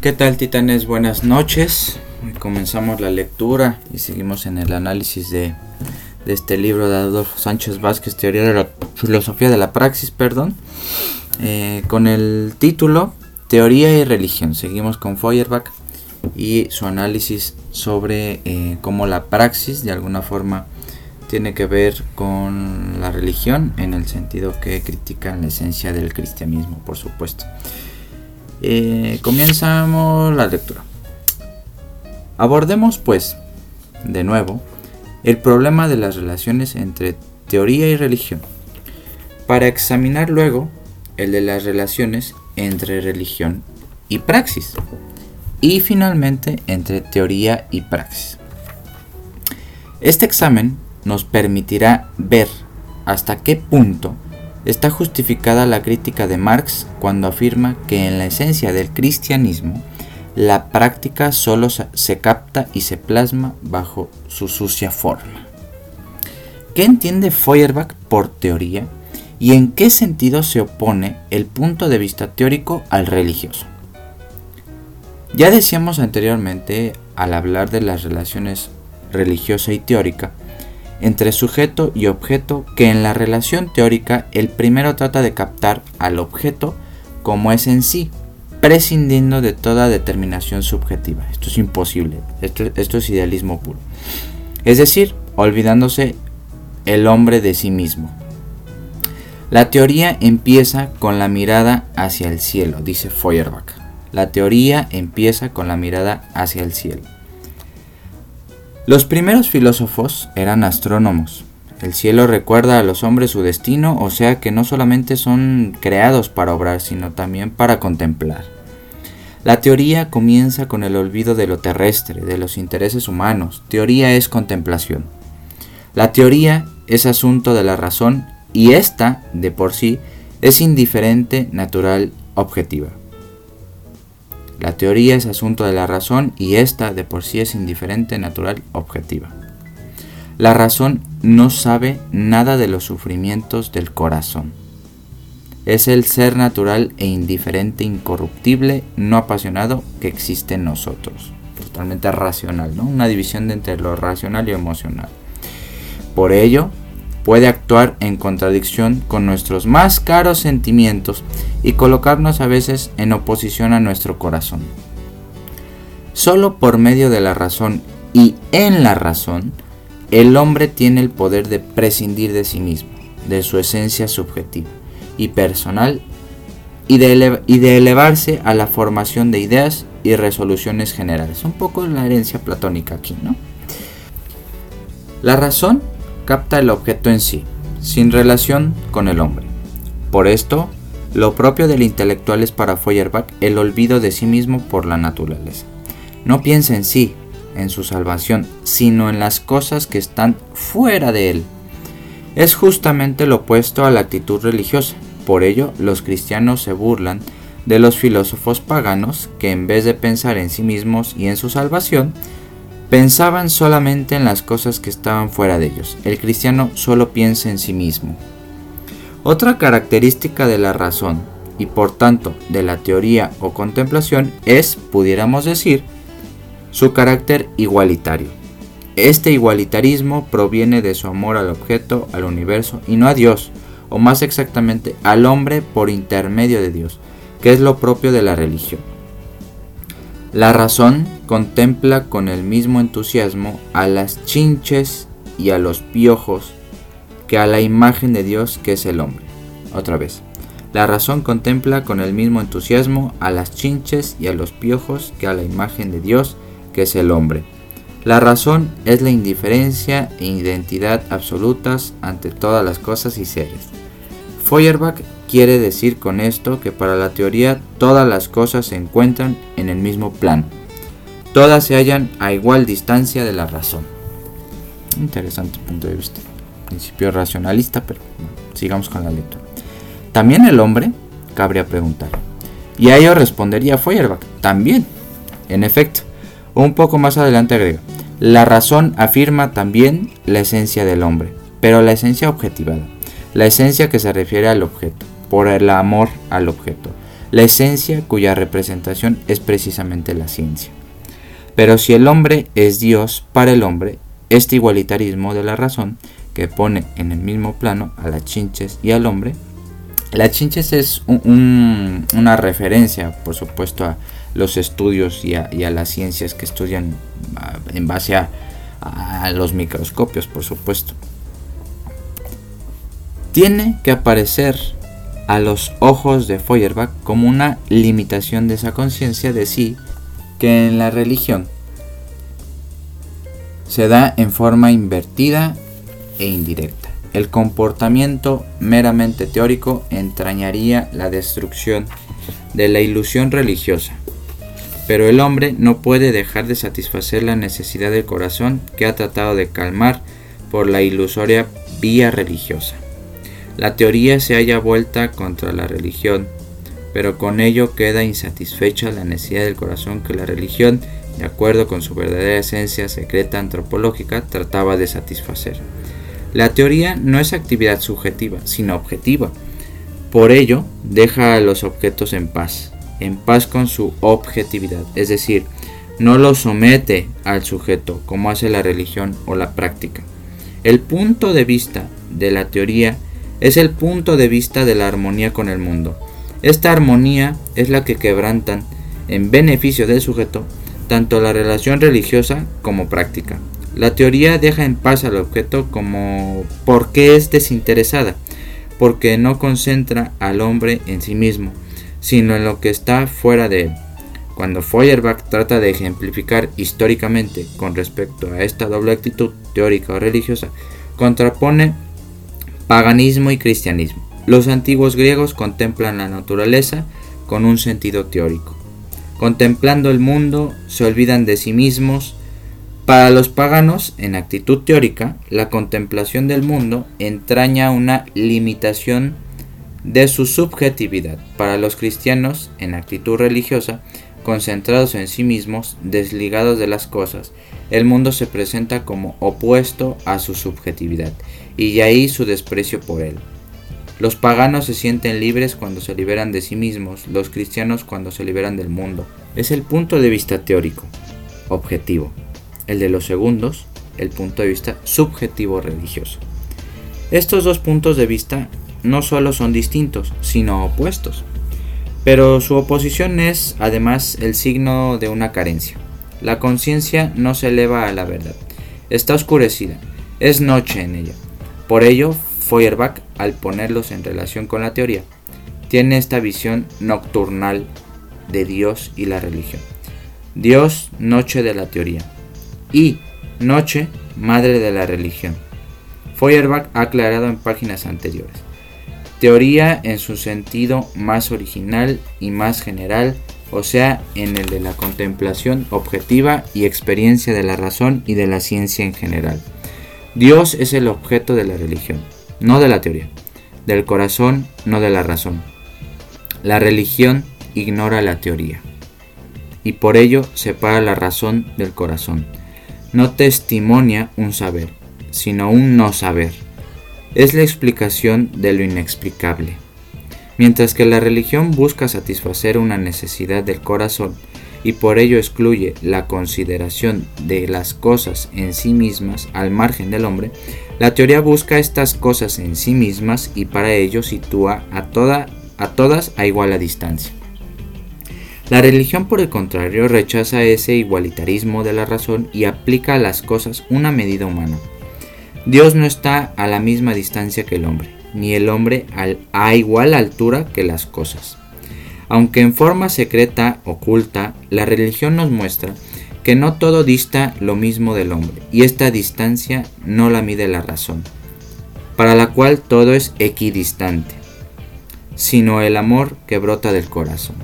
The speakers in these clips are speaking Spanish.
¿Qué tal titanes? Buenas noches. comenzamos la lectura y seguimos en el análisis de, este libro de Adolfo Sánchez Vázquez, Teoría de la Filosofía de la Praxis, perdón, eh, con el título Teoría y Religión. Seguimos con Feuerbach y su análisis sobre eh, cómo la praxis de alguna forma tiene que ver con la religión en el sentido que critica la esencia del cristianismo, por supuesto. Eh, comenzamos la lectura. Abordemos pues, de nuevo, el problema de las relaciones entre teoría y religión, para examinar luego el de las relaciones entre religión y praxis, y finalmente entre teoría y praxis. Este examen nos permitirá ver hasta qué punto está justificada la crítica de Marx cuando afirma que en la esencia del cristianismo la práctica solo se capta y se plasma bajo su sucia forma. ¿Qué entiende Feuerbach por teoría y en qué sentido se opone el punto de vista teórico al religioso? Ya decíamos anteriormente, al hablar de las relaciones religiosa y teórica, entre sujeto y objeto que en la relación teórica el primero trata de captar al objeto como es en sí, prescindiendo de toda determinación subjetiva. Esto es imposible, esto, es idealismo puro. Es decir, olvidándose el hombre de sí mismo. La teoría empieza con la mirada hacia el cielo, dice Feuerbach. La teoría empieza con la mirada hacia el cielo. Los primeros filósofos eran astrónomos. El cielo recuerda a los hombres su destino, o sea que no solamente son creados para obrar, sino también para contemplar. La teoría comienza con el olvido de lo terrestre, de los intereses humanos. Teoría es contemplación. La teoría es asunto de la razón y esta, de por sí, es indiferente, natural, objetiva. La teoría es asunto de la razón y esta de por sí es indiferente, natural, objetiva. La razón no sabe nada de los sufrimientos del corazón. Es el ser natural e indiferente, incorruptible, no apasionado que existe en nosotros. Totalmente racional, ¿no? Una división entre lo racional y emocional. Por ello, puede actuar en contradicción con nuestros más caros sentimientos y colocarnos a veces en oposición a nuestro corazón. Solo por medio de la razón y en la razón, el hombre tiene el poder de prescindir de sí mismo, de su esencia subjetiva y personal, y de, elevarse a la formación de ideas y resoluciones generales. Un poco la herencia platónica aquí, ¿no? La razón capta el objeto en sí, sin relación con el hombre. Por esto, lo propio del intelectual es para Feuerbach el olvido de sí mismo por la naturaleza. No piensa en sí, en su salvación, sino en las cosas que están fuera de él. Es justamente lo opuesto a la actitud religiosa. Por ello, los cristianos se burlan de los filósofos paganos que en vez de pensar en sí mismos y en su salvación, Pensaban solamente en las cosas que estaban fuera de ellos. El cristiano solo piensa en sí mismo. Otra característica de la razón y por tanto de la teoría o contemplación es, pudiéramos decir, su carácter igualitario. Este igualitarismo proviene de su amor al objeto, al universo y no a Dios, o más exactamente al hombre por intermedio de Dios, que es lo propio de la religión. La razón contempla con el mismo entusiasmo a las chinches y a los piojos que a la imagen de Dios que es el hombre. Otra vez. La razón contempla con el mismo entusiasmo a las chinches y a los piojos que a la imagen de Dios que es el hombre. La razón es la indiferencia e identidad absolutas ante todas las cosas y seres. Feuerbach quiere decir con esto que para la teoría todas las cosas se encuentran en el mismo plano. Todas se hallan a igual distancia de la razón. Interesante punto de vista. Principio racionalista, pero sigamos con la lectura. También el hombre, cabría preguntar. Y a ello respondería Feuerbach. También. En efecto, un poco más adelante agrega. La razón afirma también la esencia del hombre, pero la esencia objetivada la esencia que se refiere al objeto, por el amor al objeto. la esencia cuya representación es precisamente la ciencia. Pero si el hombre es Dios para el hombre, este igualitarismo de la razón, que pone en el mismo plano a las chinches y al hombre, la chinches es una referencia, por supuesto, a los estudios y a, las ciencias que estudian en base a los microscopios, por supuesto. Tiene que aparecer a los ojos de Feuerbach como una limitación de esa conciencia de sí que en la religión se da en forma invertida e indirecta. El comportamiento meramente teórico entrañaría la destrucción de la ilusión religiosa, pero el hombre no puede dejar de satisfacer la necesidad del corazón que ha tratado de calmar por la ilusoria vía religiosa. La teoría se halla vuelta contra la religión, pero con ello queda insatisfecha la necesidad del corazón que la religión, de acuerdo con su verdadera esencia secreta antropológica, trataba de satisfacer. La teoría no es actividad subjetiva, sino objetiva. Por ello, deja a los objetos en paz, en paz con su objetividad, es decir, no lo somete al sujeto como hace la religión o la práctica. El punto de vista de la teoría es el punto de vista de la armonía con el mundo. Esta armonía es la que quebrantan en beneficio del sujeto tanto la relación religiosa como práctica. La teoría deja en paz al objeto como porque es desinteresada, porque no concentra al hombre en sí mismo, sino en lo que está fuera de él. Cuando Feuerbach trata de ejemplificar históricamente con respecto a esta doble actitud teórica o religiosa, contrapone paganismo y cristianismo. Los antiguos griegos contemplan la naturaleza con un sentido teórico. Contemplando el mundo, se olvidan de sí mismos. Para los paganos, en actitud teórica, la contemplación del mundo entraña una limitación de su subjetividad. Para los cristianos, en actitud religiosa, concentrados en sí mismos, desligados de las cosas, el mundo se presenta como opuesto a su subjetividad, y ahí su desprecio por él. Los paganos se sienten libres cuando se liberan de sí mismos, los cristianos cuando se liberan del mundo. Es el punto de vista teórico, objetivo. El de los segundos, el punto de vista subjetivo religioso. Estos dos puntos de vista no solo son distintos, sino opuestos. Pero su oposición es además el signo de una carencia. La conciencia no se eleva a la verdad, está oscurecida, es noche en ella. Por ello, Feuerbach, al ponerlos en relación con la teoría, tiene esta visión nocturnal de Dios y la religión. Dios, noche de la teoría, y noche, madre de la religión. Feuerbach ha aclarado en páginas anteriores. Teoría en su sentido más original y más general, o sea, en el de la contemplación objetiva y experiencia de la razón y de la ciencia en general. Dios es el objeto de la religión, no de la teoría, del corazón, no de la razón. La religión ignora la teoría y por ello separa la razón del corazón. No testimonia un saber, sino un no saber es la explicación de lo inexplicable. Mientras que la religión busca satisfacer una necesidad del corazón y por ello excluye la consideración de las cosas en sí mismas al margen del hombre, la teoría busca estas cosas en sí mismas y para ello sitúa a, toda, a todas a igual a distancia. La religión, por el contrario, rechaza ese igualitarismo de la razón y aplica a las cosas una medida humana. Dios no está a la misma distancia que el hombre, ni el hombre a igual altura que las cosas. Aunque en forma secreta, oculta, la religión nos muestra que no todo dista lo mismo del hombre, y esta distancia no la mide la razón, para la cual todo es equidistante, sino el amor que brota del corazón.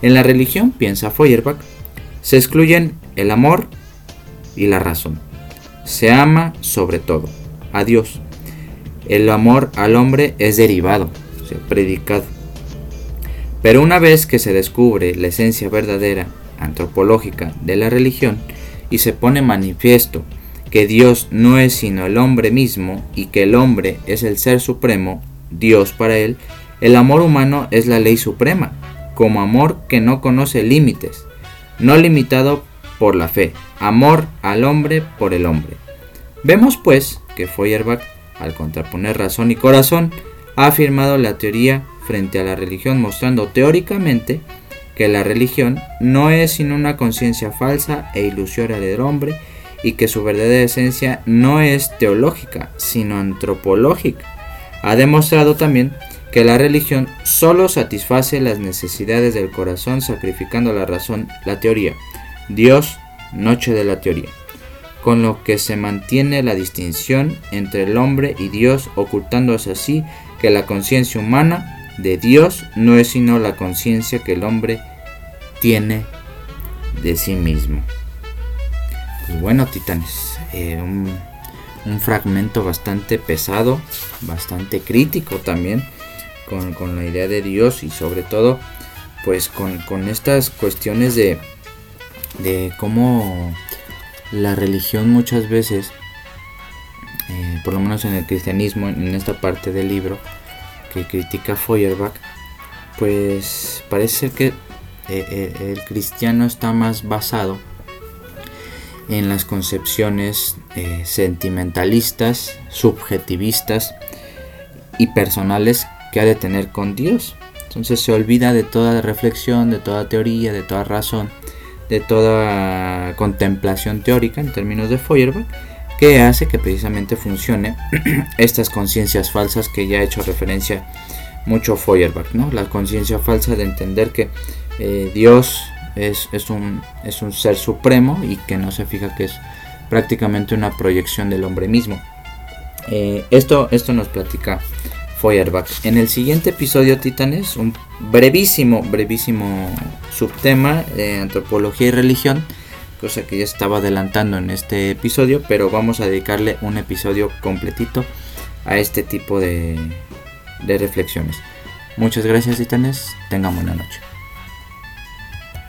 En la religión, piensa Feuerbach, se excluyen el amor y la razón. Se ama sobre todo a Dios. El amor al hombre es derivado, se predicado. Pero una vez que se descubre la esencia verdadera, antropológica, de la religión, y se pone manifiesto que Dios no es sino el hombre mismo y que el hombre es el ser supremo, Dios para él, el amor humano es la ley suprema, como amor que no conoce límites, no limitado por la fe, amor al hombre por el hombre. Vemos pues que Feuerbach, al contraponer razón y corazón, ha afirmado la teoría frente a la religión mostrando teóricamente que la religión no es sino una conciencia falsa e ilusoria del hombre y que su verdadera esencia no es teológica, sino antropológica. Ha demostrado también que la religión solo satisface las necesidades del corazón sacrificando la razón, la teoría. Dios, noche de la teoría. Con lo que se mantiene la distinción entre el hombre y Dios, ocultándose así que la conciencia humana de Dios no es sino la conciencia que el hombre tiene de sí mismo. Pues bueno, titanes, eh, un, fragmento bastante pesado, bastante crítico también, con, la idea de Dios y sobre todo, pues con, estas cuestiones de, de cómo la religión muchas veces, eh, por lo menos en el cristianismo, en esta parte del libro, que critica Feuerbach, pues parece que eh, eh, el cristiano está más basado en las concepciones sentimentalistas, subjetivistas y personales que ha de tener con Dios. Entonces se olvida de toda reflexión, de toda teoría, de toda razón, de toda contemplación teórica en términos de Feuerbach que hace que precisamente funcione estas conciencias falsas que ya he hecho referencia mucho Feuerbach, ¿no? La conciencia falsa de entender que eh, Dios es, un, es un ser supremo y que no se fija que es prácticamente una proyección del hombre mismo. Eh, esto, esto nos platica En el siguiente episodio, Titanes, un brevísimo, brevísimo subtema de antropología y religión cosa que ya estaba adelantando en este episodio, pero vamos a dedicarle un episodio completito a este tipo de, de reflexiones. Muchas gracias titanes, tengan buena noche.